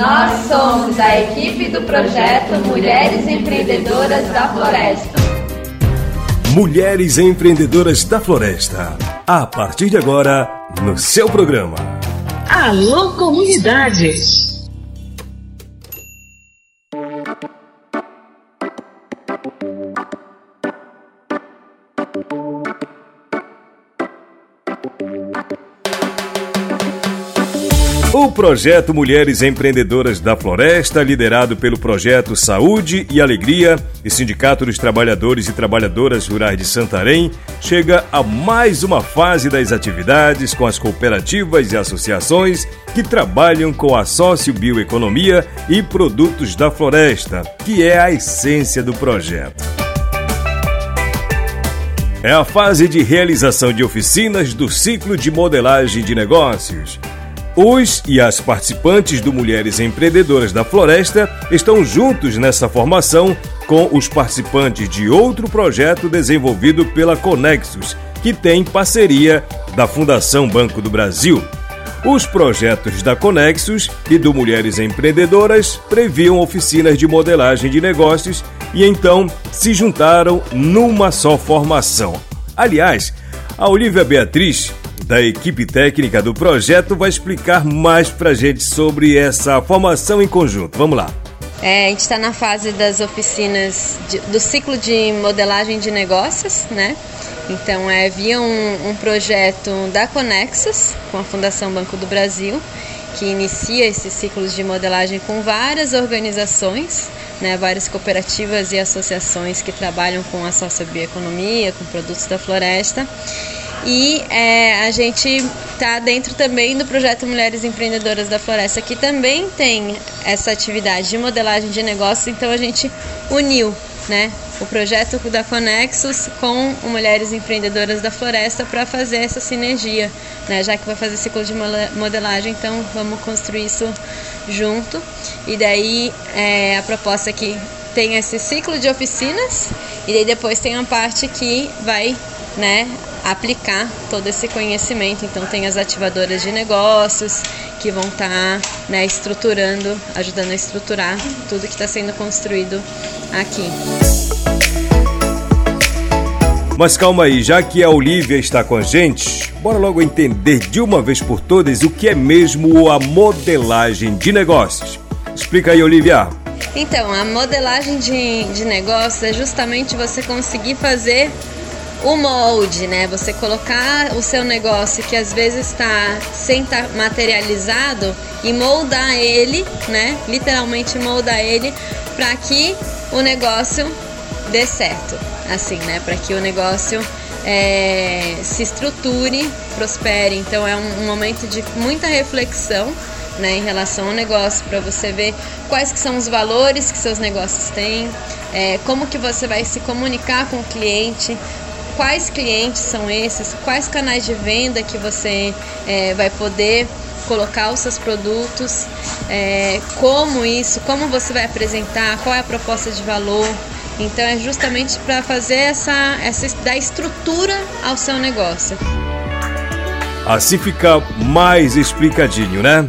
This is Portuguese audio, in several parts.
Nós somos a equipe do projeto Mulheres Empreendedoras da Floresta. Mulheres Empreendedoras da Floresta. A partir de agora, no seu programa. Alô, comunidade! O projeto Mulheres Empreendedoras da Floresta, liderado pelo projeto Saúde e Alegria e Sindicato dos Trabalhadores e Trabalhadoras Rurais de Santarém, chega a mais uma fase das atividades com as cooperativas e associações que trabalham com a sociobioeconomia e produtos da floresta, que é a essência do projeto. É a fase de realização de oficinas do ciclo de modelagem de negócios os e as participantes do Mulheres Empreendedoras da Floresta estão juntos nessa formação com os participantes de outro projeto desenvolvido pela Conexus, que tem parceria da Fundação Banco do Brasil. Os projetos da Conexus e do Mulheres Empreendedoras previam oficinas de modelagem de negócios e então se juntaram numa só formação. Aliás, a Olivia Beatriz da equipe técnica do projeto vai explicar mais pra gente sobre essa formação em conjunto. Vamos lá. É, a gente está na fase das oficinas de, do ciclo de modelagem de negócios, né? Então, é via um, um projeto da Conexus, com a Fundação Banco do Brasil, que inicia esses ciclos de modelagem com várias organizações, né, várias cooperativas e associações que trabalham com a sociobioeconomia, com produtos da floresta. E é, a gente está dentro também do projeto Mulheres Empreendedoras da Floresta, que também tem essa atividade de modelagem de negócios, então a gente uniu né, o projeto da Conexus com Mulheres Empreendedoras da Floresta para fazer essa sinergia, né, já que vai fazer ciclo de modelagem, então vamos construir isso junto. E daí é, a proposta é que tem esse ciclo de oficinas. E daí depois tem a parte que vai né, aplicar todo esse conhecimento. Então tem as ativadoras de negócios que vão estar tá, né, estruturando, ajudando a estruturar tudo que está sendo construído aqui. Mas calma aí, já que a Olivia está com a gente, bora logo entender de uma vez por todas o que é mesmo a modelagem de negócios. Explica aí, Olivia. Então, a modelagem de, de negócios é justamente você conseguir fazer o molde, né? Você colocar o seu negócio que às vezes está sem estar tá materializado e moldar ele, né? Literalmente moldar ele para que o negócio dê certo, assim, né? Para que o negócio é, se estruture, prospere. Então é um, um momento de muita reflexão. Né, em relação ao negócio, para você ver quais que são os valores que seus negócios têm, é, como que você vai se comunicar com o cliente, quais clientes são esses, quais canais de venda que você é, vai poder colocar os seus produtos, é, como isso, como você vai apresentar, qual é a proposta de valor. Então é justamente para fazer essa, essa estrutura ao seu negócio. Assim fica mais explicadinho, né?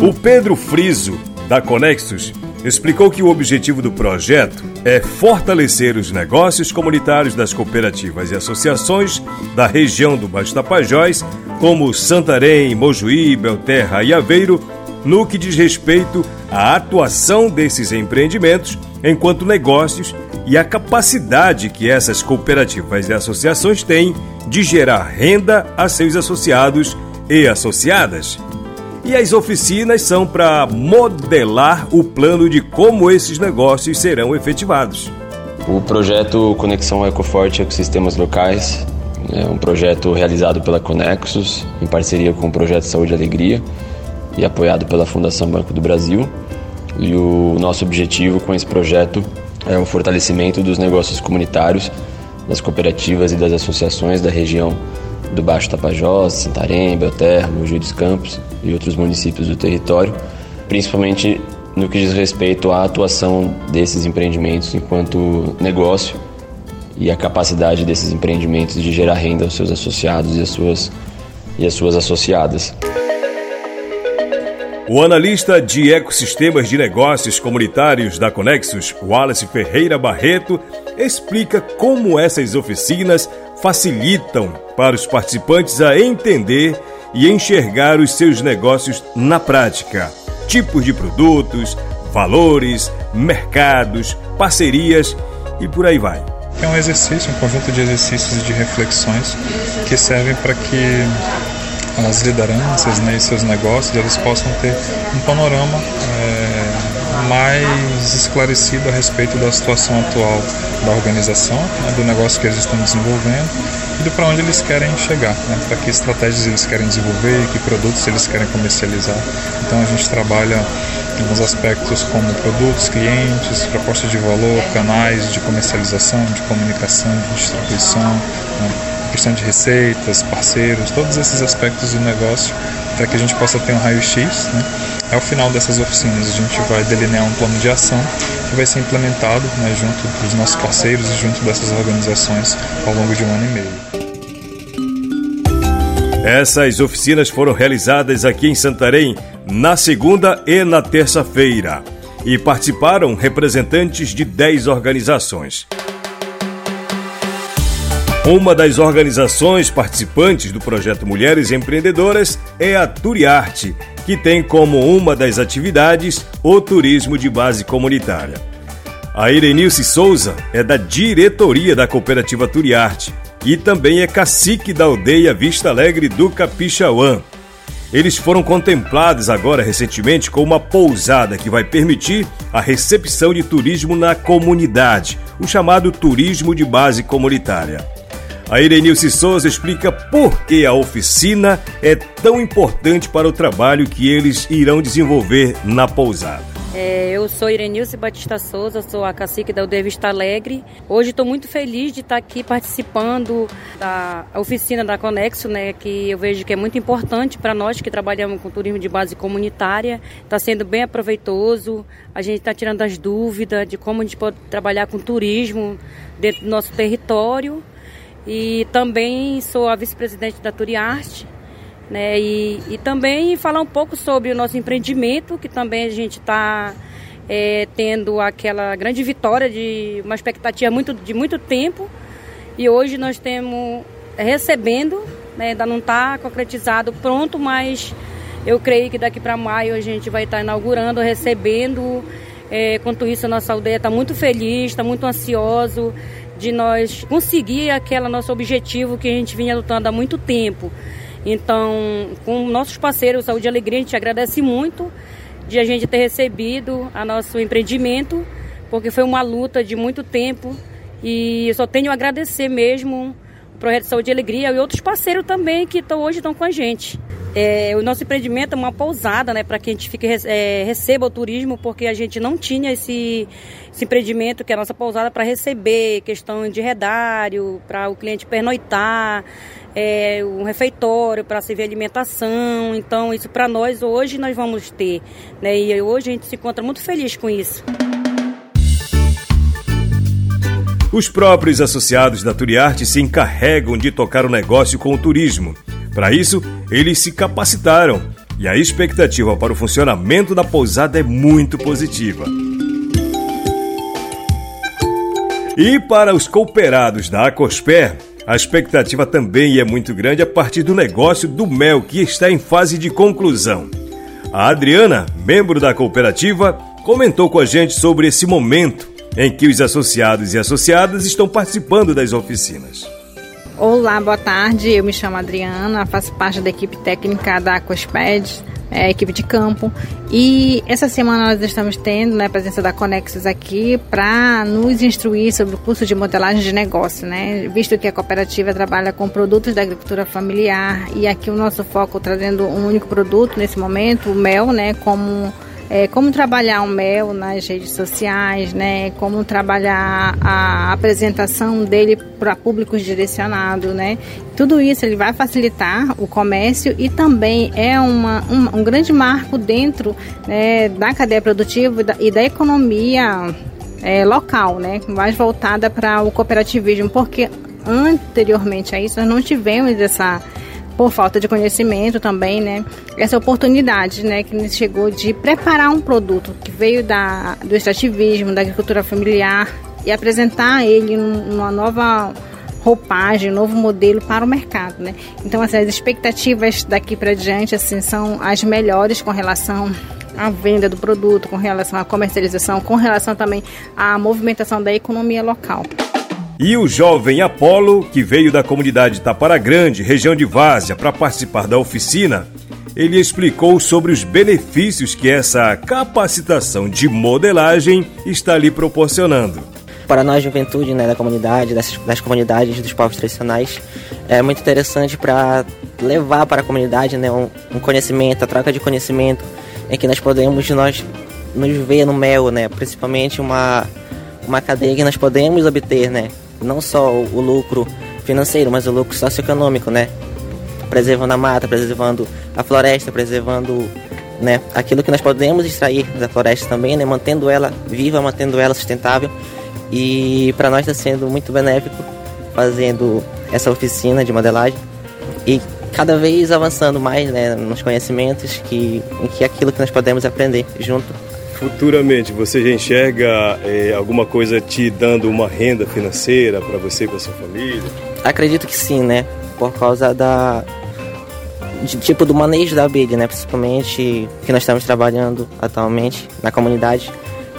O Pedro Friso, da Conexus, explicou que o objetivo do projeto é fortalecer os negócios comunitários das cooperativas e associações da região do Baixo Tapajós, como Santarém, Mojuí, Belterra e Aveiro, no que diz respeito à atuação desses empreendimentos enquanto negócios e a capacidade que essas cooperativas e associações têm de gerar renda a seus associados e associadas. E as oficinas são para modelar o plano de como esses negócios serão efetivados. O projeto Conexão Ecoforte Ecossistemas Locais é um projeto realizado pela Conexus, em parceria com o Projeto Saúde e Alegria e apoiado pela Fundação Banco do Brasil. E o nosso objetivo com esse projeto é o fortalecimento dos negócios comunitários, das cooperativas e das associações da região do Baixo Tapajós, Santarém, Belterra, Mogi dos Campos e outros municípios do território, principalmente no que diz respeito à atuação desses empreendimentos enquanto negócio e a capacidade desses empreendimentos de gerar renda aos seus associados e às suas, e às suas associadas. O analista de ecossistemas de negócios comunitários da Conexus, Wallace Ferreira Barreto, explica como essas oficinas facilitam para os participantes a entender e enxergar os seus negócios na prática. Tipos de produtos, valores, mercados, parcerias e por aí vai. É um exercício, um conjunto de exercícios e de reflexões que servem para que as lideranças né, e seus negócios eles possam ter um panorama é, mais esclarecido a respeito da situação atual da organização, né, do negócio que eles estão desenvolvendo e de para onde eles querem chegar, né, para que estratégias eles querem desenvolver, que produtos eles querem comercializar. Então a gente trabalha alguns aspectos como produtos, clientes, propostas de valor, canais de comercialização, de comunicação, de distribuição. Né, questão de receitas, parceiros, todos esses aspectos do negócio para que a gente possa ter um raio-x. Né? Ao final dessas oficinas, a gente vai delinear um plano de ação que vai ser implementado né, junto dos nossos parceiros e junto dessas organizações ao longo de um ano e meio. Essas oficinas foram realizadas aqui em Santarém na segunda e na terça-feira e participaram representantes de 10 organizações. Uma das organizações participantes do projeto Mulheres Empreendedoras é a Turiarte, que tem como uma das atividades o turismo de base comunitária. A Irenilce Souza é da diretoria da cooperativa Turiarte e também é cacique da aldeia Vista Alegre do Capixauã. Eles foram contemplados agora recentemente com uma pousada que vai permitir a recepção de turismo na comunidade, o chamado turismo de base comunitária. A Irenilce Souza explica por que a oficina é tão importante para o trabalho que eles irão desenvolver na pousada. É, eu sou Irenilce Batista Souza, sou a cacique da UD Vista Alegre. Hoje estou muito feliz de estar aqui participando da oficina da Conexo, né, que eu vejo que é muito importante para nós que trabalhamos com turismo de base comunitária. Está sendo bem aproveitoso, a gente está tirando as dúvidas de como a gente pode trabalhar com turismo dentro do nosso território. E também sou a vice-presidente da Turiarte, né? E, e também falar um pouco sobre o nosso empreendimento, que também a gente está é, tendo aquela grande vitória de uma expectativa muito, de muito tempo. E hoje nós temos recebendo, né? ainda não está concretizado pronto, mas eu creio que daqui para maio a gente vai estar tá inaugurando, recebendo. É, quanto isso, a nossa aldeia está muito feliz, está muito ansioso de nós conseguir aquele nosso objetivo que a gente vinha lutando há muito tempo. Então, com nossos parceiros Saúde e Alegria, a gente agradece muito de a gente ter recebido a nosso empreendimento, porque foi uma luta de muito tempo e eu só tenho a agradecer mesmo Projeto Saúde e Alegria e outros parceiros também que tão, hoje estão com a gente. É, o nosso empreendimento é uma pousada, né, para que a gente fique, é, receba o turismo, porque a gente não tinha esse, esse empreendimento que é a nossa pousada para receber questão de redário, para o cliente pernoitar, é, um refeitório para servir alimentação. Então, isso para nós hoje nós vamos ter. Né, e hoje a gente se encontra muito feliz com isso. Os próprios associados da Turiarte se encarregam de tocar o negócio com o turismo. Para isso, eles se capacitaram e a expectativa para o funcionamento da pousada é muito positiva. E para os cooperados da Acosper, a expectativa também é muito grande a partir do negócio do mel que está em fase de conclusão. A Adriana, membro da cooperativa, comentou com a gente sobre esse momento em que os associados e associadas estão participando das oficinas. Olá, boa tarde. Eu me chamo Adriana, faço parte da equipe técnica da Aquasped, é, equipe de campo. E essa semana nós estamos tendo né, a presença da Conexus aqui para nos instruir sobre o curso de modelagem de negócio, né? Visto que a cooperativa trabalha com produtos da agricultura familiar e aqui o nosso foco trazendo um único produto nesse momento, o mel, né? Como é, como trabalhar o mel nas redes sociais, né? Como trabalhar a apresentação dele para públicos direcionados, né? Tudo isso ele vai facilitar o comércio e também é uma, um, um grande marco dentro né, da cadeia produtiva e da, e da economia é, local, né? Mais voltada para o cooperativismo, porque anteriormente a isso nós não tivemos essa por falta de conhecimento também, né? Essa oportunidade, né, que nos chegou de preparar um produto que veio da, do extrativismo, da agricultura familiar e apresentar ele numa nova roupagem, novo modelo para o mercado, né? Então, assim, as expectativas daqui para diante, assim, são as melhores com relação à venda do produto, com relação à comercialização, com relação também à movimentação da economia local. E o jovem Apolo, que veio da comunidade Tapara Grande, região de Várzea, para participar da oficina, ele explicou sobre os benefícios que essa capacitação de modelagem está lhe proporcionando. Para nós, juventude né, da comunidade, das, das comunidades dos povos tradicionais, é muito interessante para levar para a comunidade né, um, um, conhecimento, a troca de conhecimento, em que nós podemos nós, nos ver no mel, né, principalmente uma, uma cadeia que nós podemos obter, né, não só o, lucro financeiro, mas o lucro socioeconômico, né? Preservando a mata, preservando a floresta, preservando né, aquilo que nós podemos extrair da floresta também, né, mantendo ela viva, mantendo ela sustentável. E para nós está sendo muito benéfico fazendo essa oficina de modelagem e cada vez avançando mais né, nos conhecimentos que, em que aquilo que nós podemos aprender junto Futuramente, você já enxerga é, alguma coisa te dando uma renda financeira para você e para sua família? Acredito que sim, né? Por causa da de, tipo do manejo da abelha, né? Principalmente que nós estamos trabalhando atualmente na comunidade,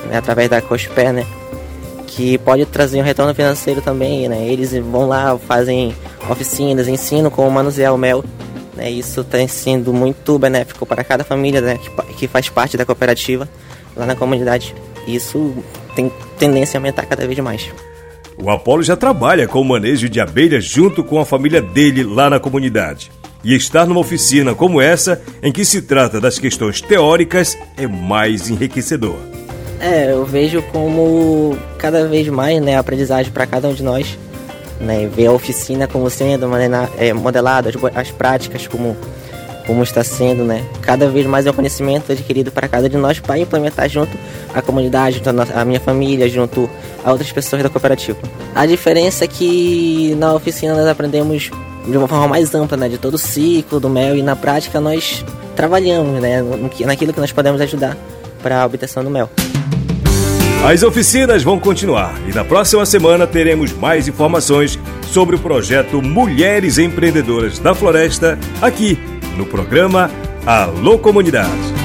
né? através da Cospé, né? Que pode trazer um retorno financeiro também, né? Eles vão lá, fazem oficinas, ensinam como manusear o mel. Né? Isso tem sido muito benéfico para cada família né? que, que faz parte da cooperativa lá na comunidade. Isso tem tendência a aumentar cada vez mais. O Apolo já trabalha com o manejo de abelhas junto com a família dele lá na comunidade. E estar numa oficina como essa, em que se trata das questões teóricas, é mais enriquecedor. É, eu vejo como cada vez mais né, aprendizagem para cada um de nós. Né, ver a oficina como sendo é, modelada, as, as práticas como como está sendo, né? Cada vez mais é um conhecimento adquirido para cada de nós para implementar junto à comunidade, junto à minha família, junto a outras pessoas da cooperativa. A diferença é que na oficina nós aprendemos de uma forma mais ampla, né? De todo o ciclo do mel e na prática nós trabalhamos, né? Naquilo que nós podemos ajudar para a obtenção do mel. As oficinas vão continuar e na próxima semana teremos mais informações sobre o projeto Mulheres Empreendedoras da Floresta aqui no programa Alô Comunidade.